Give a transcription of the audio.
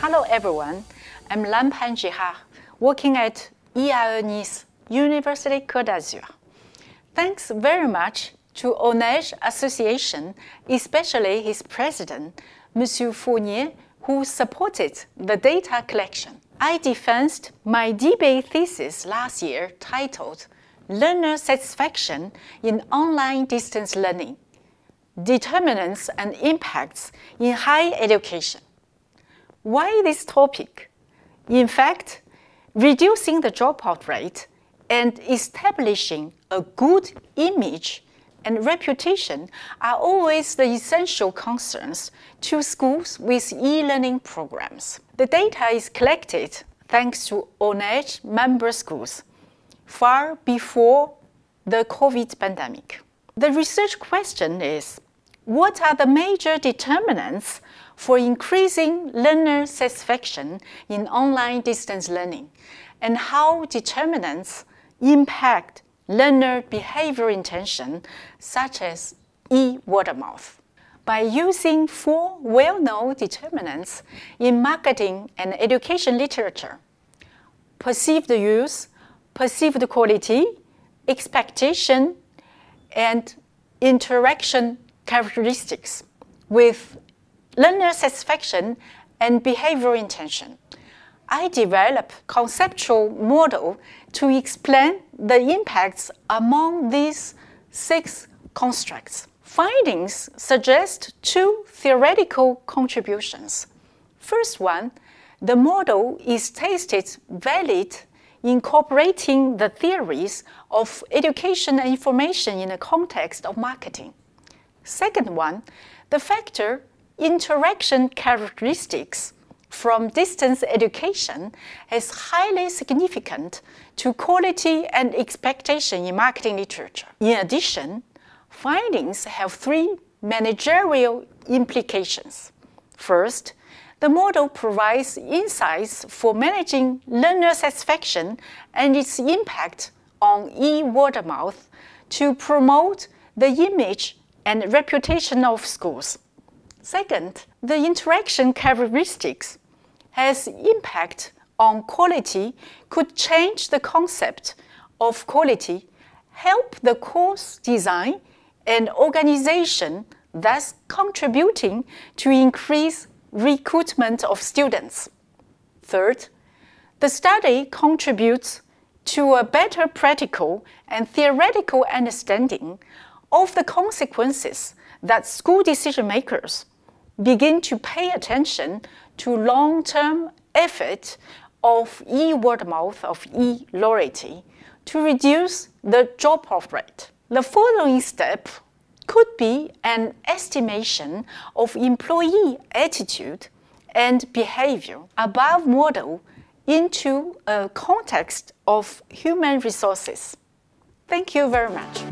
Hello everyone, I'm Lampan Jihar, working at IAE Nice University Côte d'Azur. Thanks very much to ONEJ Association, especially his president, Monsieur Fournier, who supported the data collection. I defended my DBA thesis last year titled Learner Satisfaction in Online Distance Learning Determinants and Impacts in Higher Education. Why this topic? In fact, reducing the dropout rate and establishing a good image and reputation are always the essential concerns to schools with e-learning programs. The data is collected thanks to ONEJ member schools far before the COVID pandemic. The research question is, what are the major determinants for increasing learner satisfaction in online distance learning, and how determinants impact learner behavior intention, such as e-word of mouth. By using four well-known determinants in marketing and education literature, perceived use, perceived quality, expectation, and interaction characteristics with learner satisfaction and behavioral intention. I develop conceptual model to explain the impacts among these six constructs. Findings suggest two theoretical contributions. First one, the model is tested valid incorporating the theories of education and information in the context of marketing. Second one, the factor interaction characteristics from distance education is highly significant to quality and expectation in marketing literature. In addition, findings have three managerial implications. First, the model provides insights for managing learner satisfaction and its impact on e-word of mouth to promote the image and reputation of schools. Second, the interaction characteristics has impact on quality could change the concept of quality, help the course design and organization, thus contributing to increase recruitment of students. Third, the study contributes to a better practical and theoretical understanding of the consequences that school decision makers begin to pay attention to long-term effort of e-word mouth of e-loyalty to reduce the drop-off rate. The following step could be an estimation of employee attitude and behavior above model into a context of human resources. Thank you very much.